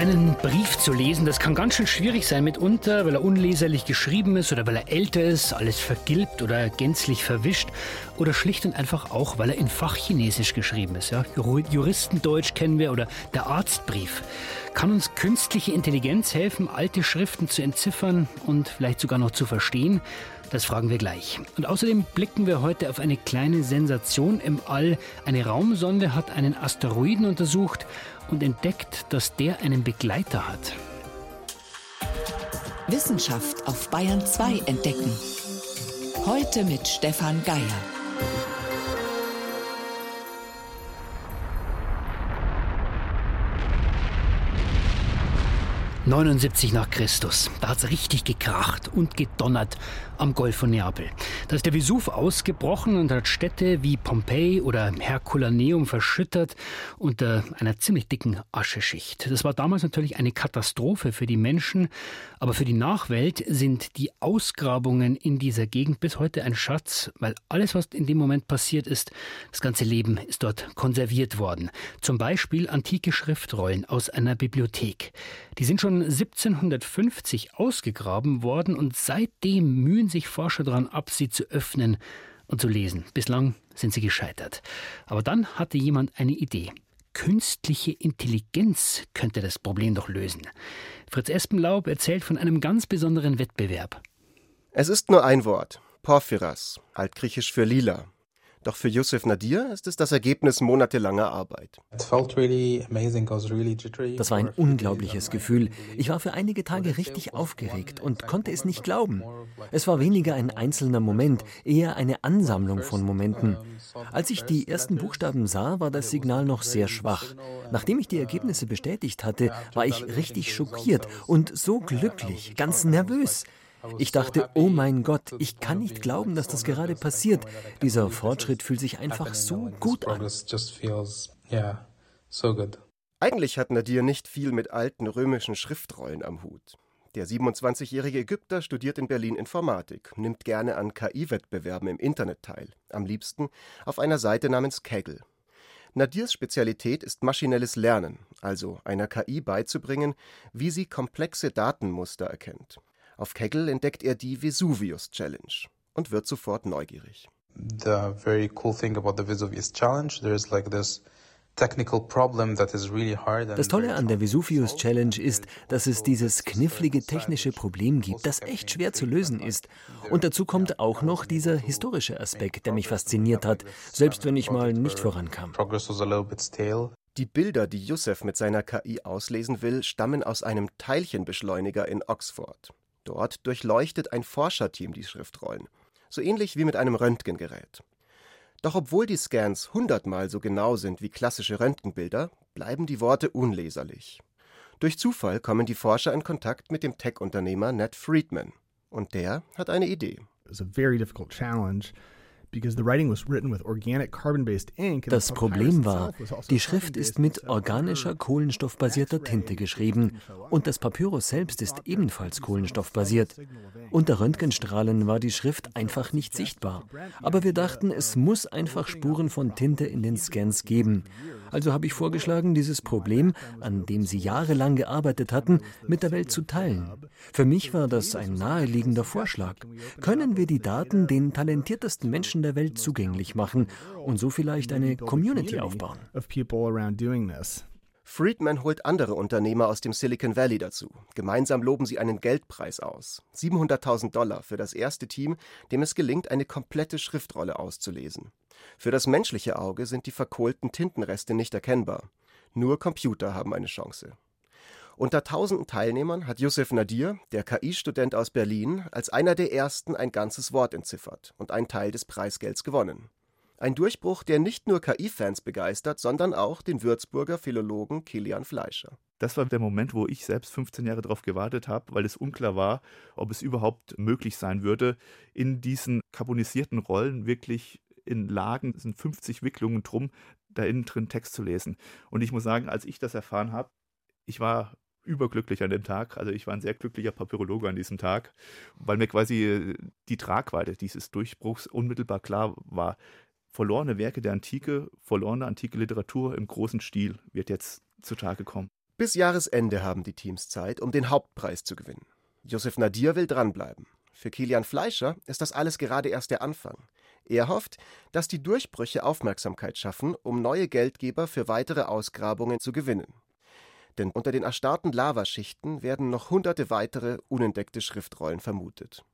Einen Brief zu lesen, das kann ganz schön schwierig sein mitunter, weil er unleserlich geschrieben ist oder weil er älter ist, alles vergilbt oder gänzlich verwischt oder schlicht und einfach auch, weil er in Fachchinesisch geschrieben ist. Ja? Juristendeutsch kennen wir oder der Arztbrief. Kann uns künstliche Intelligenz helfen, alte Schriften zu entziffern und vielleicht sogar noch zu verstehen? Das fragen wir gleich. Und außerdem blicken wir heute auf eine kleine Sensation im All. Eine Raumsonde hat einen Asteroiden untersucht und entdeckt, dass der einen Begleiter hat. Wissenschaft auf Bayern 2 entdecken. Heute mit Stefan Geier. 79 nach Christus. Da hat es richtig gekracht und gedonnert am Golf von Neapel. Da ist der Vesuv ausgebrochen und hat Städte wie Pompeji oder Herculaneum verschüttert unter einer ziemlich dicken Ascheschicht. Das war damals natürlich eine Katastrophe für die Menschen, aber für die Nachwelt sind die Ausgrabungen in dieser Gegend bis heute ein Schatz, weil alles, was in dem Moment passiert ist, das ganze Leben ist dort konserviert worden. Zum Beispiel antike Schriftrollen aus einer Bibliothek. Die sind schon 1750 ausgegraben worden und seitdem mühen sich Forscher daran ab, sie zu öffnen und zu lesen. Bislang sind sie gescheitert. Aber dann hatte jemand eine Idee. Künstliche Intelligenz könnte das Problem doch lösen. Fritz Espenlaub erzählt von einem ganz besonderen Wettbewerb. Es ist nur ein Wort. Porphyras, altgriechisch für lila. Doch für Yusuf Nadir ist es das Ergebnis monatelanger Arbeit. Das war ein unglaubliches Gefühl. Ich war für einige Tage richtig aufgeregt und konnte es nicht glauben. Es war weniger ein einzelner Moment, eher eine Ansammlung von Momenten. Als ich die ersten Buchstaben sah, war das Signal noch sehr schwach. Nachdem ich die Ergebnisse bestätigt hatte, war ich richtig schockiert und so glücklich, ganz nervös. Ich dachte, oh mein Gott, ich kann nicht glauben, dass das gerade passiert. Dieser Fortschritt fühlt sich einfach so gut an. Eigentlich hat Nadir nicht viel mit alten römischen Schriftrollen am Hut. Der 27-jährige Ägypter studiert in Berlin Informatik, nimmt gerne an KI-Wettbewerben im Internet teil, am liebsten auf einer Seite namens Kaggle. Nadirs Spezialität ist maschinelles Lernen, also einer KI beizubringen, wie sie komplexe Datenmuster erkennt. Auf Kegel entdeckt er die Vesuvius Challenge und wird sofort neugierig. The very cool thing about the Vesuvius Challenge, there's like this das Tolle an der Vesuvius Challenge ist, dass es dieses knifflige technische Problem gibt, das echt schwer zu lösen ist. Und dazu kommt auch noch dieser historische Aspekt, der mich fasziniert hat, selbst wenn ich mal nicht vorankam. Die Bilder, die Youssef mit seiner KI auslesen will, stammen aus einem Teilchenbeschleuniger in Oxford. Dort durchleuchtet ein Forscherteam die Schriftrollen, so ähnlich wie mit einem Röntgengerät. Doch obwohl die Scans hundertmal so genau sind wie klassische Röntgenbilder, bleiben die Worte unleserlich. Durch Zufall kommen die Forscher in Kontakt mit dem Tech-Unternehmer Ned Friedman. Und der hat eine Idee. It was a very difficult challenge das Problem war, also die Schrift ist mit organischer kohlenstoffbasierter Tinte geschrieben und das Papyrus selbst ist ebenfalls kohlenstoffbasiert. Unter Röntgenstrahlen war die Schrift einfach nicht sichtbar. Aber wir dachten, es muss einfach Spuren von Tinte in den Scans geben. Also habe ich vorgeschlagen, dieses Problem, an dem sie jahrelang gearbeitet hatten, mit der Welt zu teilen. Für mich war das ein naheliegender Vorschlag. Können wir die Daten den talentiertesten Menschen der Welt zugänglich machen und so vielleicht eine Community aufbauen? Friedman holt andere Unternehmer aus dem Silicon Valley dazu. Gemeinsam loben sie einen Geldpreis aus. 700.000 Dollar für das erste Team, dem es gelingt, eine komplette Schriftrolle auszulesen. Für das menschliche Auge sind die verkohlten Tintenreste nicht erkennbar. Nur Computer haben eine Chance. Unter tausenden Teilnehmern hat Yusuf Nadir, der KI-Student aus Berlin, als einer der ersten ein ganzes Wort entziffert und einen Teil des Preisgelds gewonnen. Ein Durchbruch, der nicht nur KI-Fans begeistert, sondern auch den Würzburger Philologen Kilian Fleischer. Das war der Moment, wo ich selbst 15 Jahre darauf gewartet habe, weil es unklar war, ob es überhaupt möglich sein würde, in diesen carbonisierten Rollen wirklich in Lagen, es sind 50 Wicklungen drum, da innen drin Text zu lesen. Und ich muss sagen, als ich das erfahren habe, ich war überglücklich an dem Tag. Also ich war ein sehr glücklicher Papyrologe an diesem Tag, weil mir quasi die Tragweite dieses Durchbruchs unmittelbar klar war. Verlorene Werke der Antike, verlorene antike Literatur im großen Stil wird jetzt zutage kommen. Bis Jahresende haben die Teams Zeit, um den Hauptpreis zu gewinnen. Josef Nadir will dranbleiben. Für Kilian Fleischer ist das alles gerade erst der Anfang. Er hofft, dass die Durchbrüche Aufmerksamkeit schaffen, um neue Geldgeber für weitere Ausgrabungen zu gewinnen. Denn unter den erstarrten Lavaschichten werden noch hunderte weitere unentdeckte Schriftrollen vermutet.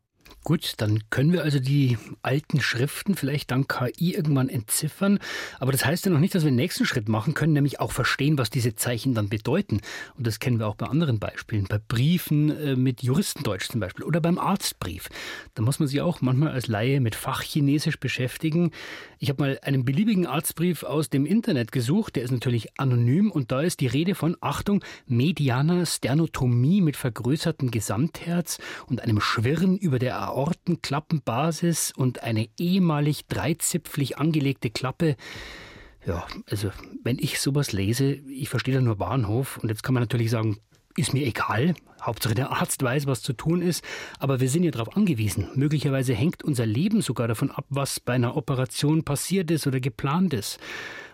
Gut, dann können wir also die alten Schriften vielleicht dank KI irgendwann entziffern. Aber das heißt ja noch nicht, dass wir den nächsten Schritt machen können, nämlich auch verstehen, was diese Zeichen dann bedeuten. Und das kennen wir auch bei anderen Beispielen, bei Briefen äh, mit Juristendeutsch zum Beispiel oder beim Arztbrief. Da muss man sich auch manchmal als Laie mit Fachchinesisch beschäftigen. Ich habe mal einen beliebigen Arztbrief aus dem Internet gesucht, der ist natürlich anonym und da ist die Rede von, Achtung, medianer Sternotomie mit vergrößertem Gesamtherz und einem Schwirren über der Aortenklappenbasis und eine ehemalig dreizipflig angelegte Klappe. Ja, also wenn ich sowas lese, ich verstehe da nur Bahnhof und jetzt kann man natürlich sagen, ist mir egal. Hauptsache der Arzt weiß, was zu tun ist. Aber wir sind ja darauf angewiesen. Möglicherweise hängt unser Leben sogar davon ab, was bei einer Operation passiert ist oder geplant ist.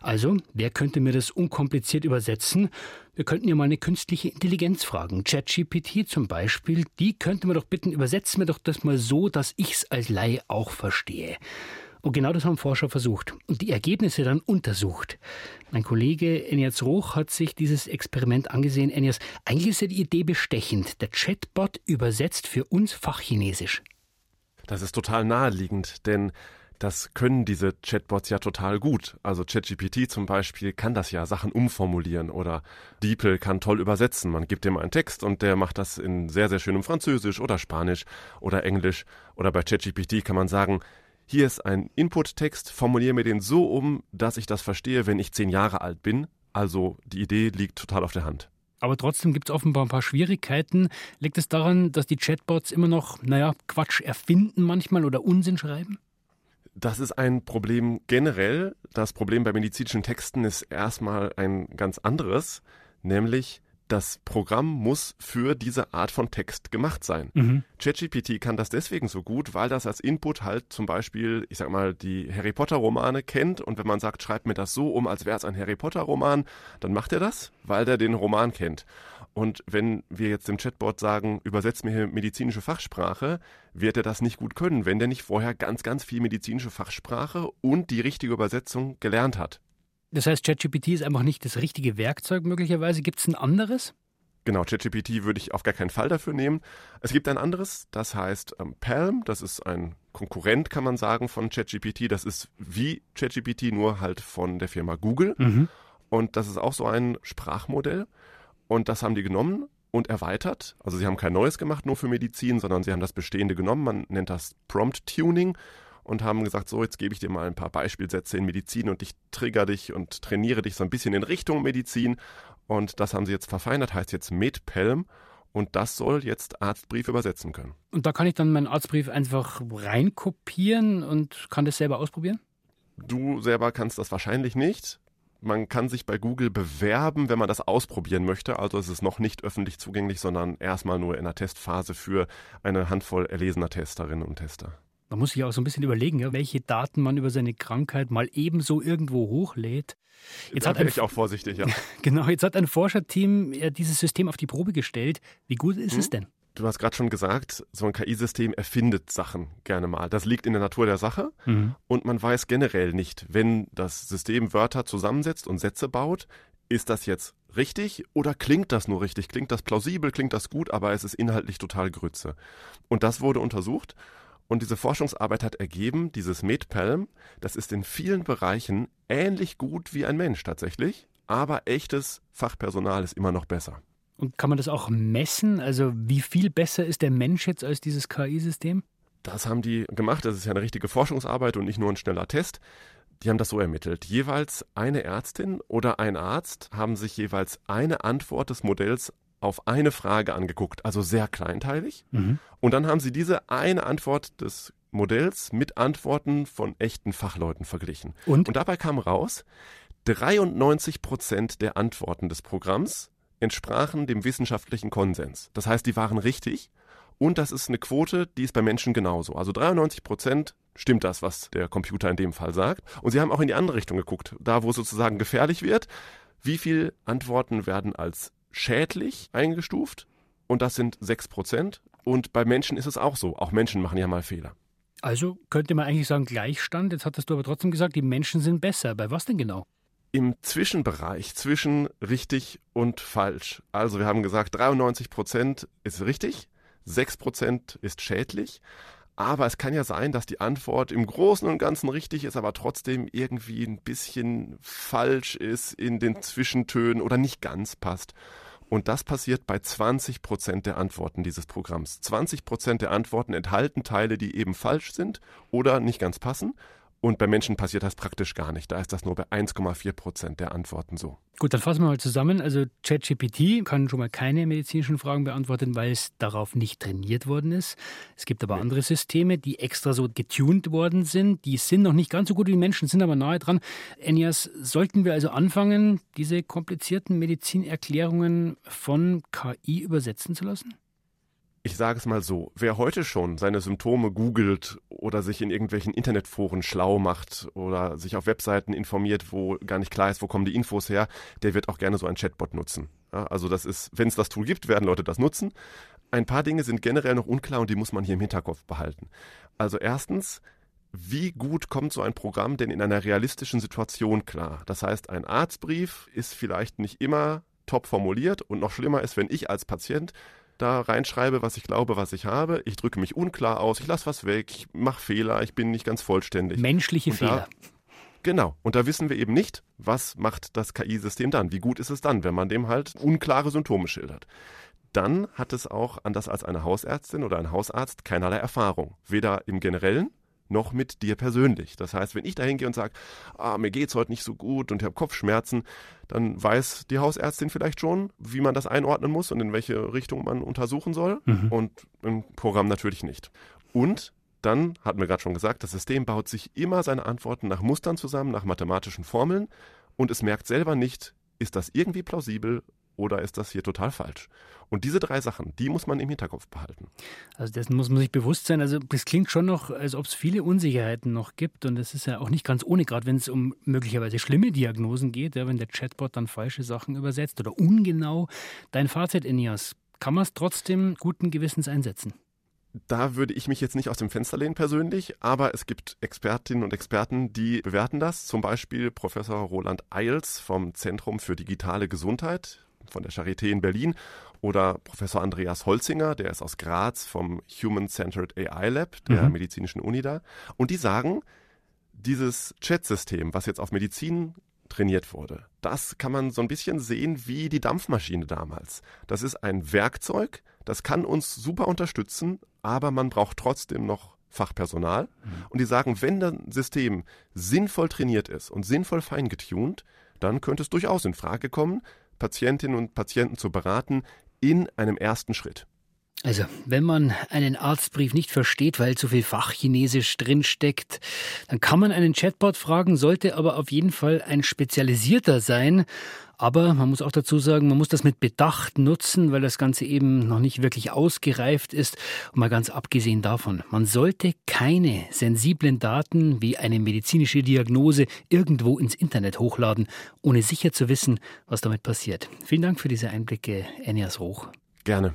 Also, wer könnte mir das unkompliziert übersetzen? Wir könnten ja mal eine künstliche Intelligenz fragen. ChatGPT zum Beispiel, die könnte man doch bitten, übersetzen mir doch das mal so, dass ich's als Laie auch verstehe. Und genau das haben Forscher versucht und die Ergebnisse dann untersucht. Mein Kollege Enias Roch hat sich dieses Experiment angesehen. Enias, eigentlich ist ja die Idee bestechend. Der Chatbot übersetzt für uns Fachchinesisch. Das ist total naheliegend, denn das können diese Chatbots ja total gut. Also ChatGPT zum Beispiel kann das ja Sachen umformulieren oder DeepL kann toll übersetzen. Man gibt dem einen Text und der macht das in sehr, sehr schönem Französisch oder Spanisch oder Englisch. Oder bei ChatGPT kann man sagen, hier ist ein Input-Text, formuliere mir den so um, dass ich das verstehe, wenn ich zehn Jahre alt bin. Also die Idee liegt total auf der Hand. Aber trotzdem gibt es offenbar ein paar Schwierigkeiten. Liegt es daran, dass die Chatbots immer noch, naja, Quatsch erfinden manchmal oder Unsinn schreiben? Das ist ein Problem generell. Das Problem bei medizinischen Texten ist erstmal ein ganz anderes, nämlich das Programm muss für diese Art von Text gemacht sein. Mhm. ChatGPT kann das deswegen so gut, weil das als Input halt zum Beispiel, ich sag mal, die Harry Potter Romane kennt und wenn man sagt, schreib mir das so um, als wäre es ein Harry Potter Roman, dann macht er das, weil der den Roman kennt. Und wenn wir jetzt dem Chatbot sagen, übersetzt mir hier medizinische Fachsprache, wird er das nicht gut können, wenn der nicht vorher ganz, ganz viel medizinische Fachsprache und die richtige Übersetzung gelernt hat. Das heißt, ChatGPT ist einfach nicht das richtige Werkzeug möglicherweise. Gibt es ein anderes? Genau, ChatGPT würde ich auf gar keinen Fall dafür nehmen. Es gibt ein anderes, das heißt ähm, Palm. Das ist ein Konkurrent, kann man sagen, von ChatGPT. Das ist wie ChatGPT, nur halt von der Firma Google. Mhm. Und das ist auch so ein Sprachmodell. Und das haben die genommen und erweitert. Also sie haben kein neues gemacht, nur für Medizin, sondern sie haben das Bestehende genommen. Man nennt das Prompt Tuning und haben gesagt, so, jetzt gebe ich dir mal ein paar Beispielsätze in Medizin und ich trigger dich und trainiere dich so ein bisschen in Richtung Medizin. Und das haben sie jetzt verfeinert, heißt jetzt MedPelm. Und das soll jetzt Arztbrief übersetzen können. Und da kann ich dann meinen Arztbrief einfach reinkopieren und kann das selber ausprobieren? Du selber kannst das wahrscheinlich nicht. Man kann sich bei Google bewerben, wenn man das ausprobieren möchte. Also es ist noch nicht öffentlich zugänglich, sondern erstmal nur in der Testphase für eine Handvoll erlesener Testerinnen und Tester. Man muss sich auch so ein bisschen überlegen, ja, welche Daten man über seine Krankheit mal ebenso irgendwo hochlädt. Jetzt da hat bin ich auch vorsichtig, ja. Genau, jetzt hat ein Forscherteam ja dieses System auf die Probe gestellt. Wie gut ist hm? es denn? Du hast gerade schon gesagt, so ein KI-System erfindet Sachen gerne mal. Das liegt in der Natur der Sache mhm. und man weiß generell nicht, wenn das System Wörter zusammensetzt und Sätze baut, ist das jetzt richtig oder klingt das nur richtig? Klingt das plausibel, klingt das gut, aber es ist inhaltlich total Grütze. Und das wurde untersucht und diese Forschungsarbeit hat ergeben, dieses MedPalm, das ist in vielen Bereichen ähnlich gut wie ein Mensch tatsächlich, aber echtes Fachpersonal ist immer noch besser. Und kann man das auch messen? Also wie viel besser ist der Mensch jetzt als dieses KI-System? Das haben die gemacht. Das ist ja eine richtige Forschungsarbeit und nicht nur ein schneller Test. Die haben das so ermittelt. Jeweils eine Ärztin oder ein Arzt haben sich jeweils eine Antwort des Modells auf eine Frage angeguckt, also sehr kleinteilig. Mhm. Und dann haben sie diese eine Antwort des Modells mit Antworten von echten Fachleuten verglichen. Und, Und dabei kam raus, 93 Prozent der Antworten des Programms entsprachen dem wissenschaftlichen Konsens. Das heißt, die waren richtig. Und das ist eine Quote, die ist bei Menschen genauso. Also 93 Prozent stimmt das, was der Computer in dem Fall sagt. Und sie haben auch in die andere Richtung geguckt, da wo es sozusagen gefährlich wird. Wie viele Antworten werden als schädlich eingestuft? Und das sind 6 Prozent. Und bei Menschen ist es auch so. Auch Menschen machen ja mal Fehler. Also könnte man eigentlich sagen Gleichstand. Jetzt hattest du aber trotzdem gesagt, die Menschen sind besser. Bei was denn genau? Im Zwischenbereich zwischen richtig und falsch. Also wir haben gesagt, 93 Prozent ist richtig, 6 Prozent ist schädlich. Aber es kann ja sein, dass die Antwort im Großen und Ganzen richtig ist, aber trotzdem irgendwie ein bisschen falsch ist in den Zwischentönen oder nicht ganz passt. Und das passiert bei 20 Prozent der Antworten dieses Programms. 20 Prozent der Antworten enthalten Teile, die eben falsch sind oder nicht ganz passen. Und bei Menschen passiert das praktisch gar nicht. Da ist das nur bei 1,4 Prozent der Antworten so. Gut, dann fassen wir mal zusammen. Also ChatGPT kann schon mal keine medizinischen Fragen beantworten, weil es darauf nicht trainiert worden ist. Es gibt aber andere Systeme, die extra so getuned worden sind. Die sind noch nicht ganz so gut wie Menschen, sind aber nahe dran. Enias, sollten wir also anfangen, diese komplizierten Medizinerklärungen von KI übersetzen zu lassen? Ich sage es mal so, wer heute schon seine Symptome googelt oder sich in irgendwelchen Internetforen schlau macht oder sich auf Webseiten informiert, wo gar nicht klar ist, wo kommen die Infos her, der wird auch gerne so ein Chatbot nutzen. Ja, also das ist, wenn es das Tool gibt, werden Leute das nutzen. Ein paar Dinge sind generell noch unklar und die muss man hier im Hinterkopf behalten. Also erstens, wie gut kommt so ein Programm denn in einer realistischen Situation klar? Das heißt, ein Arztbrief ist vielleicht nicht immer top formuliert und noch schlimmer ist, wenn ich als Patient da reinschreibe, was ich glaube, was ich habe. Ich drücke mich unklar aus, ich lasse was weg, ich mache Fehler, ich bin nicht ganz vollständig. Menschliche Und Fehler. Da, genau. Und da wissen wir eben nicht, was macht das KI-System dann? Wie gut ist es dann, wenn man dem halt unklare Symptome schildert? Dann hat es auch, anders als eine Hausärztin oder ein Hausarzt, keinerlei Erfahrung. Weder im Generellen noch mit dir persönlich. Das heißt, wenn ich da hingehe und sage, ah, mir geht's heute nicht so gut und ich habe Kopfschmerzen, dann weiß die Hausärztin vielleicht schon, wie man das einordnen muss und in welche Richtung man untersuchen soll. Mhm. Und im Programm natürlich nicht. Und dann hatten wir gerade schon gesagt, das System baut sich immer seine Antworten nach Mustern zusammen, nach mathematischen Formeln und es merkt selber nicht, ist das irgendwie plausibel oder ist das hier total falsch? Und diese drei Sachen, die muss man im Hinterkopf behalten. Also dessen muss man sich bewusst sein. Also das klingt schon noch, als ob es viele Unsicherheiten noch gibt. Und das ist ja auch nicht ganz ohne, gerade wenn es um möglicherweise schlimme Diagnosen geht, ja, wenn der Chatbot dann falsche Sachen übersetzt oder ungenau. Dein Fazit, Enias, kann man es trotzdem guten Gewissens einsetzen? Da würde ich mich jetzt nicht aus dem Fenster lehnen persönlich, aber es gibt Expertinnen und Experten, die bewerten das. Zum Beispiel Professor Roland Eils vom Zentrum für digitale Gesundheit von der Charité in Berlin oder Professor Andreas Holzinger, der ist aus Graz vom Human Centered AI Lab der mhm. medizinischen Uni da. Und die sagen, dieses Chat-System, was jetzt auf Medizin trainiert wurde, das kann man so ein bisschen sehen wie die Dampfmaschine damals. Das ist ein Werkzeug, das kann uns super unterstützen, aber man braucht trotzdem noch Fachpersonal. Mhm. Und die sagen, wenn das System sinnvoll trainiert ist und sinnvoll feingetuned, dann könnte es durchaus in Frage kommen, Patientinnen und Patienten zu beraten in einem ersten Schritt. Also, wenn man einen Arztbrief nicht versteht, weil zu viel Fachchinesisch drinsteckt, dann kann man einen Chatbot fragen, sollte aber auf jeden Fall ein spezialisierter sein. Aber man muss auch dazu sagen, man muss das mit Bedacht nutzen, weil das Ganze eben noch nicht wirklich ausgereift ist. Und mal ganz abgesehen davon, man sollte keine sensiblen Daten wie eine medizinische Diagnose irgendwo ins Internet hochladen, ohne sicher zu wissen, was damit passiert. Vielen Dank für diese Einblicke, Enias Roch. Gerne.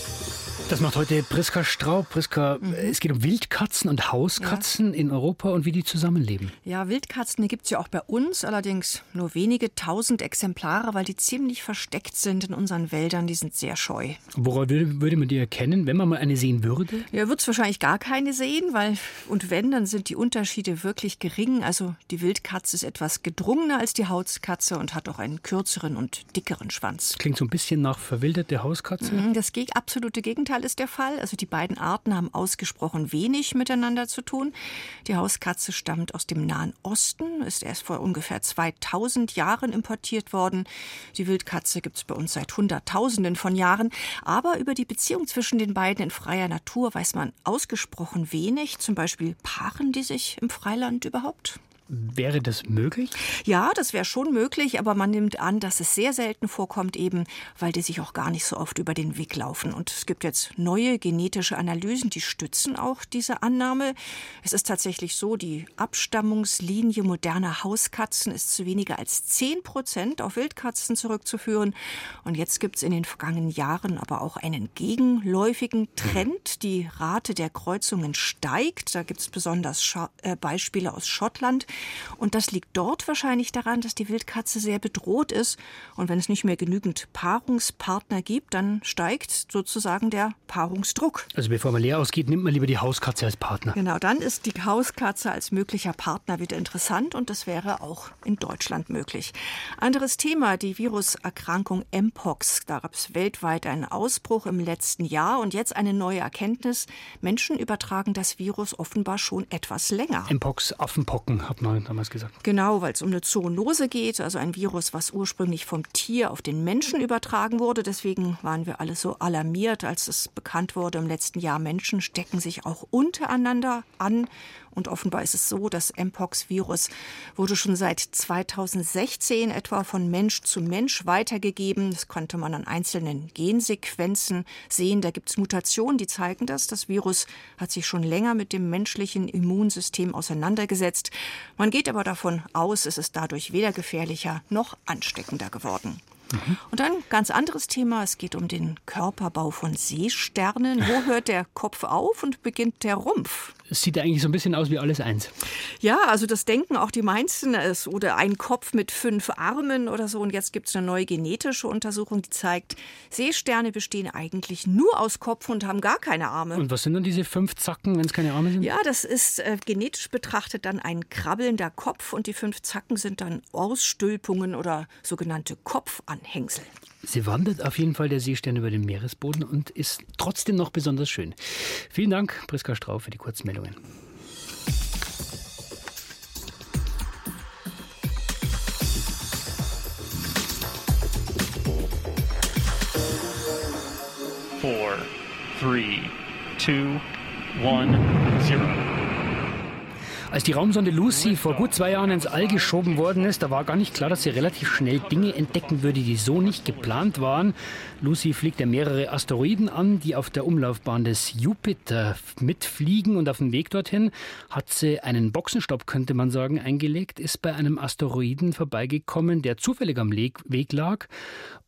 Das macht heute Priska Straub. Priska, mhm. es geht um Wildkatzen und Hauskatzen ja. in Europa und wie die zusammenleben. Ja, Wildkatzen, gibt es ja auch bei uns, allerdings nur wenige tausend Exemplare, weil die ziemlich versteckt sind in unseren Wäldern. Die sind sehr scheu. Woran würde, würde man die erkennen, wenn man mal eine sehen würde? Ja, wird es wahrscheinlich gar keine sehen, weil, und wenn, dann sind die Unterschiede wirklich gering. Also die Wildkatze ist etwas gedrungener als die Hauskatze und hat auch einen kürzeren und dickeren Schwanz. Klingt so ein bisschen nach verwilderte Hauskatze. Mhm, das absolute Gegenteil Gegenteil ist der Fall. Also die beiden Arten haben ausgesprochen wenig miteinander zu tun. Die Hauskatze stammt aus dem Nahen Osten, ist erst vor ungefähr 2000 Jahren importiert worden. Die Wildkatze gibt es bei uns seit Hunderttausenden von Jahren. Aber über die Beziehung zwischen den beiden in freier Natur weiß man ausgesprochen wenig. Zum Beispiel paaren die sich im Freiland überhaupt? Wäre das möglich? Ja, das wäre schon möglich, aber man nimmt an, dass es sehr selten vorkommt, eben weil die sich auch gar nicht so oft über den Weg laufen. Und es gibt jetzt neue genetische Analysen, die stützen auch diese Annahme. Es ist tatsächlich so, die Abstammungslinie moderner Hauskatzen ist zu weniger als 10 Prozent auf Wildkatzen zurückzuführen. Und jetzt gibt es in den vergangenen Jahren aber auch einen gegenläufigen Trend. Die Rate der Kreuzungen steigt. Da gibt es besonders Scha äh, Beispiele aus Schottland. Und das liegt dort wahrscheinlich daran, dass die Wildkatze sehr bedroht ist. Und wenn es nicht mehr genügend Paarungspartner gibt, dann steigt sozusagen der Paarungsdruck. Also bevor man leer ausgeht, nimmt man lieber die Hauskatze als Partner. Genau, dann ist die Hauskatze als möglicher Partner wieder interessant und das wäre auch in Deutschland möglich. Anderes Thema, die Viruserkrankung Mpox. Da gab es weltweit einen Ausbruch im letzten Jahr und jetzt eine neue Erkenntnis. Menschen übertragen das Virus offenbar schon etwas länger. Mpox, Affenpocken, hat man damals gesagt. Genau, weil es um eine Zoonose geht, also ein Virus, was ursprünglich vom Tier auf den Menschen übertragen wurde. Deswegen waren wir alle so alarmiert, als es bekannt wurde im letzten Jahr, Menschen stecken sich auch untereinander an. Und offenbar ist es so, das Mpox-Virus wurde schon seit 2016 etwa von Mensch zu Mensch weitergegeben. Das konnte man an einzelnen Gensequenzen sehen. Da gibt es Mutationen, die zeigen das. Das Virus hat sich schon länger mit dem menschlichen Immunsystem auseinandergesetzt. Man geht aber davon aus, es ist dadurch weder gefährlicher noch ansteckender geworden. Und dann ganz anderes Thema. Es geht um den Körperbau von Seesternen. Wo hört der Kopf auf und beginnt der Rumpf? Es sieht eigentlich so ein bisschen aus wie alles eins. Ja, also das denken auch die meisten. Es oder ein Kopf mit fünf Armen oder so. Und jetzt gibt es eine neue genetische Untersuchung, die zeigt, Seesterne bestehen eigentlich nur aus Kopf und haben gar keine Arme. Und was sind dann diese fünf Zacken, wenn es keine Arme sind? Ja, das ist äh, genetisch betrachtet dann ein krabbelnder Kopf und die fünf Zacken sind dann Ausstülpungen oder sogenannte Kopfanhängsel. Sie wandert auf jeden Fall der Seestern über den Meeresboden und ist trotzdem noch besonders schön. Vielen Dank, Priska Strau, für die Kurzmeldungen. Four, three, two, one, zero. Als die Raumsonde Lucy vor gut zwei Jahren ins All geschoben worden ist, da war gar nicht klar, dass sie relativ schnell Dinge entdecken würde, die so nicht geplant waren. Lucy fliegt ja mehrere Asteroiden an, die auf der Umlaufbahn des Jupiter mitfliegen und auf dem Weg dorthin hat sie einen Boxenstopp, könnte man sagen, eingelegt, ist bei einem Asteroiden vorbeigekommen, der zufällig am Weg lag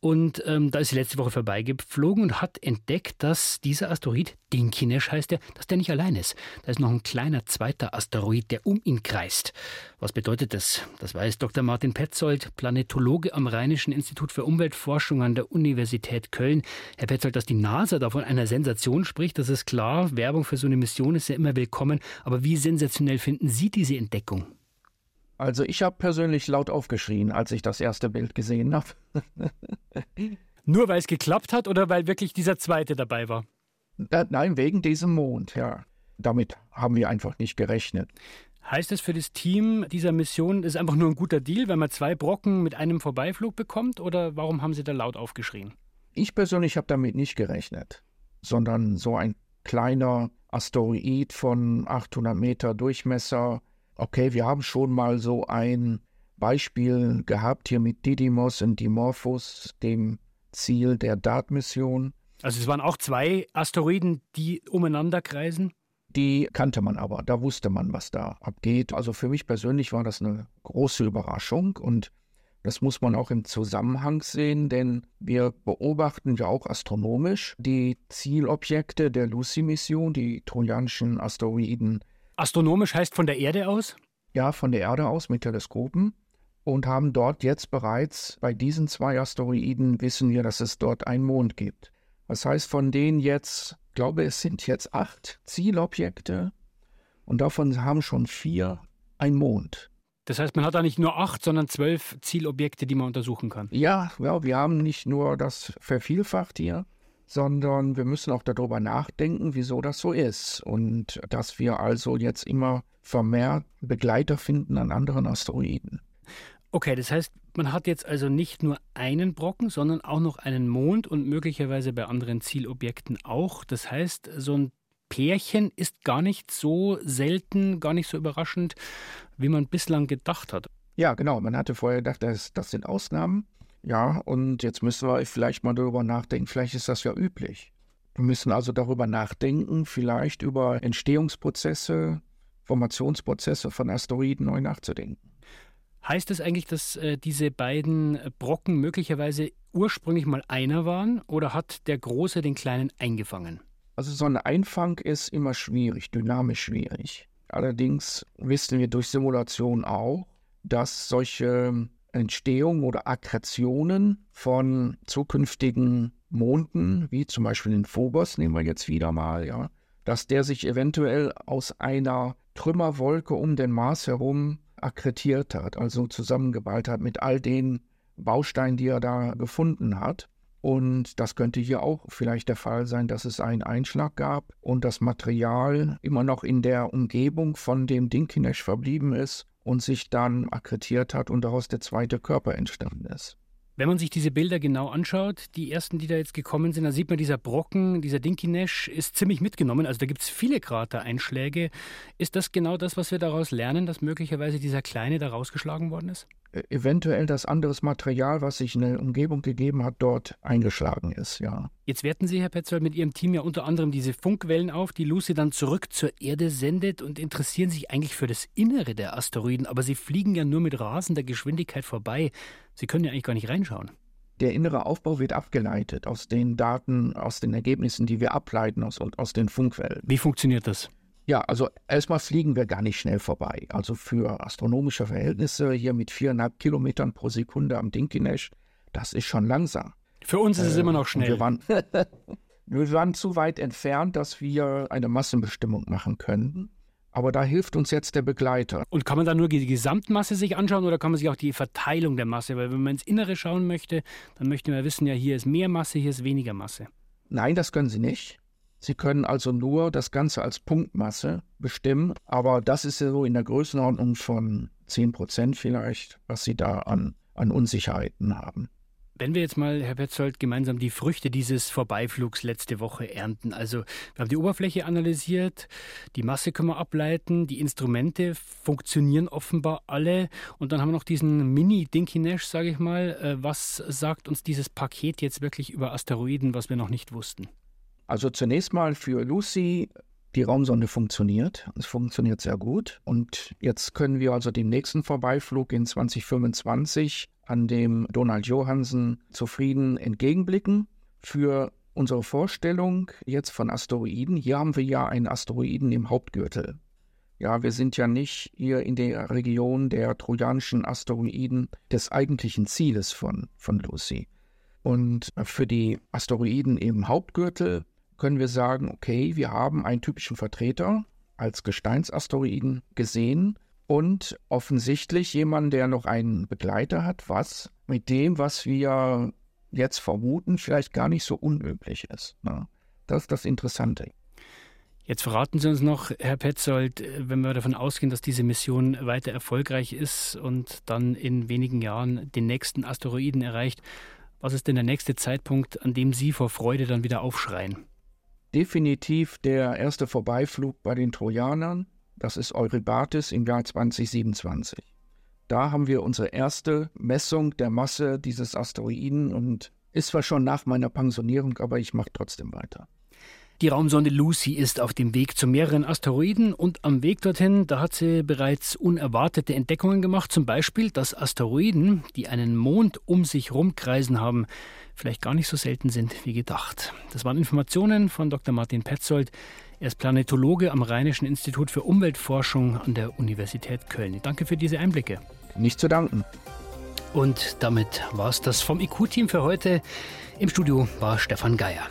und ähm, da ist sie letzte Woche vorbeigeflogen und hat entdeckt, dass dieser Asteroid, Dinkinesh heißt der, dass der nicht allein ist. Da ist noch ein kleiner zweiter Asteroid, der um ihn kreist. Was bedeutet das? Das weiß Dr. Martin Petzold, Planetologe am Rheinischen Institut für Umweltforschung an der Universität Köln. Herr Petzold, dass die NASA da von einer Sensation spricht, das ist klar. Werbung für so eine Mission ist ja immer willkommen. Aber wie sensationell finden Sie diese Entdeckung? Also ich habe persönlich laut aufgeschrien, als ich das erste Bild gesehen habe. Nur weil es geklappt hat oder weil wirklich dieser zweite dabei war? Da, nein, wegen diesem Mond, ja. Damit haben wir einfach nicht gerechnet. Heißt es für das Team dieser Mission, ist einfach nur ein guter Deal, wenn man zwei Brocken mit einem Vorbeiflug bekommt? Oder warum haben Sie da laut aufgeschrien? Ich persönlich habe damit nicht gerechnet, sondern so ein kleiner Asteroid von 800 Meter Durchmesser. Okay, wir haben schon mal so ein Beispiel gehabt hier mit Didymos und Dimorphos, dem Ziel der DART-Mission. Also es waren auch zwei Asteroiden, die umeinander kreisen? Die kannte man aber, da wusste man, was da abgeht. Also für mich persönlich war das eine große Überraschung und das muss man auch im Zusammenhang sehen, denn wir beobachten ja auch astronomisch die Zielobjekte der Lucy-Mission, die trojanischen Asteroiden. Astronomisch heißt von der Erde aus? Ja, von der Erde aus mit Teleskopen und haben dort jetzt bereits bei diesen zwei Asteroiden wissen wir, dass es dort einen Mond gibt. Das heißt, von denen jetzt, glaube, es sind jetzt acht Zielobjekte und davon haben schon vier einen Mond. Das heißt, man hat da nicht nur acht, sondern zwölf Zielobjekte, die man untersuchen kann. Ja, ja, wir haben nicht nur das vervielfacht hier, sondern wir müssen auch darüber nachdenken, wieso das so ist. Und dass wir also jetzt immer vermehrt Begleiter finden an anderen Asteroiden. Okay, das heißt, man hat jetzt also nicht nur einen Brocken, sondern auch noch einen Mond und möglicherweise bei anderen Zielobjekten auch. Das heißt, so ein Pärchen ist gar nicht so selten, gar nicht so überraschend, wie man bislang gedacht hat. Ja, genau. Man hatte vorher gedacht, das, das sind Ausnahmen. Ja, und jetzt müssen wir vielleicht mal darüber nachdenken. Vielleicht ist das ja üblich. Wir müssen also darüber nachdenken, vielleicht über Entstehungsprozesse, Formationsprozesse von Asteroiden neu nachzudenken. Heißt das eigentlich, dass äh, diese beiden Brocken möglicherweise ursprünglich mal einer waren oder hat der Große den Kleinen eingefangen? Also so ein Einfang ist immer schwierig, dynamisch schwierig. Allerdings wissen wir durch Simulation auch, dass solche Entstehung oder Akkretionen von zukünftigen Monden, wie zum Beispiel den Phobos, nehmen wir jetzt wieder mal, ja, dass der sich eventuell aus einer Trümmerwolke um den Mars herum akkretiert hat, also zusammengeballt hat mit all den Bausteinen, die er da gefunden hat. Und das könnte hier auch vielleicht der Fall sein, dass es einen Einschlag gab und das Material immer noch in der Umgebung von dem Dinkinesh verblieben ist und sich dann akkretiert hat und daraus der zweite Körper entstanden ist. Wenn man sich diese Bilder genau anschaut, die ersten, die da jetzt gekommen sind, da sieht man, dieser Brocken, dieser Dinkinesh ist ziemlich mitgenommen. Also da gibt es viele Kratereinschläge. Ist das genau das, was wir daraus lernen, dass möglicherweise dieser kleine da rausgeschlagen worden ist? Äh, eventuell das anderes Material, was sich in der Umgebung gegeben hat, dort eingeschlagen ist, ja. Jetzt werten Sie, Herr Petzold, mit Ihrem Team ja unter anderem diese Funkwellen auf, die Lucy dann zurück zur Erde sendet und interessieren sich eigentlich für das Innere der Asteroiden, aber sie fliegen ja nur mit rasender Geschwindigkeit vorbei. Sie können ja eigentlich gar nicht reinschauen. Der innere Aufbau wird abgeleitet aus den Daten, aus den Ergebnissen, die wir ableiten aus, aus den Funkwellen. Wie funktioniert das? Ja, also erstmal fliegen wir gar nicht schnell vorbei. Also für astronomische Verhältnisse hier mit viereinhalb Kilometern pro Sekunde am Dinkinesh, das ist schon langsam. Für uns ist äh, es immer noch schnell. Wir waren, wir waren zu weit entfernt, dass wir eine Massenbestimmung machen können. Aber da hilft uns jetzt der Begleiter. Und kann man da nur die Gesamtmasse sich anschauen oder kann man sich auch die Verteilung der Masse? Weil wenn man ins Innere schauen möchte, dann möchte man wissen, ja, hier ist mehr Masse, hier ist weniger Masse. Nein, das können Sie nicht. Sie können also nur das Ganze als Punktmasse bestimmen, aber das ist ja so in der Größenordnung von 10 Prozent vielleicht, was Sie da an, an Unsicherheiten haben. Wenn wir jetzt mal, Herr Petzold, gemeinsam die Früchte dieses Vorbeiflugs letzte Woche ernten. Also wir haben die Oberfläche analysiert, die Masse können wir ableiten, die Instrumente funktionieren offenbar alle und dann haben wir noch diesen Mini-Dinky sage ich mal. Äh, was sagt uns dieses Paket jetzt wirklich über Asteroiden, was wir noch nicht wussten? Also zunächst mal für Lucy, die Raumsonde funktioniert. Es funktioniert sehr gut. Und jetzt können wir also dem nächsten Vorbeiflug in 2025 an dem Donald Johansen zufrieden entgegenblicken. Für unsere Vorstellung jetzt von Asteroiden, hier haben wir ja einen Asteroiden im Hauptgürtel. Ja, wir sind ja nicht hier in der Region der trojanischen Asteroiden des eigentlichen Zieles von, von Lucy. Und für die Asteroiden im Hauptgürtel können wir sagen, okay, wir haben einen typischen Vertreter als Gesteinsasteroiden gesehen und offensichtlich jemanden, der noch einen Begleiter hat, was mit dem, was wir jetzt vermuten, vielleicht gar nicht so unüblich ist. Ne? Das ist das Interessante. Jetzt verraten Sie uns noch, Herr Petzold, wenn wir davon ausgehen, dass diese Mission weiter erfolgreich ist und dann in wenigen Jahren den nächsten Asteroiden erreicht, was ist denn der nächste Zeitpunkt, an dem Sie vor Freude dann wieder aufschreien? Definitiv der erste Vorbeiflug bei den Trojanern. Das ist Eurybates im Jahr 2027. Da haben wir unsere erste Messung der Masse dieses Asteroiden und ist zwar schon nach meiner Pensionierung, aber ich mache trotzdem weiter. Die Raumsonde Lucy ist auf dem Weg zu mehreren Asteroiden und am Weg dorthin, da hat sie bereits unerwartete Entdeckungen gemacht, zum Beispiel, dass Asteroiden, die einen Mond um sich rumkreisen haben, vielleicht gar nicht so selten sind wie gedacht. Das waren Informationen von Dr. Martin Petzold. Er ist Planetologe am Rheinischen Institut für Umweltforschung an der Universität Köln. Danke für diese Einblicke. Nicht zu danken. Und damit war es das vom IQ-Team für heute. Im Studio war Stefan Geier.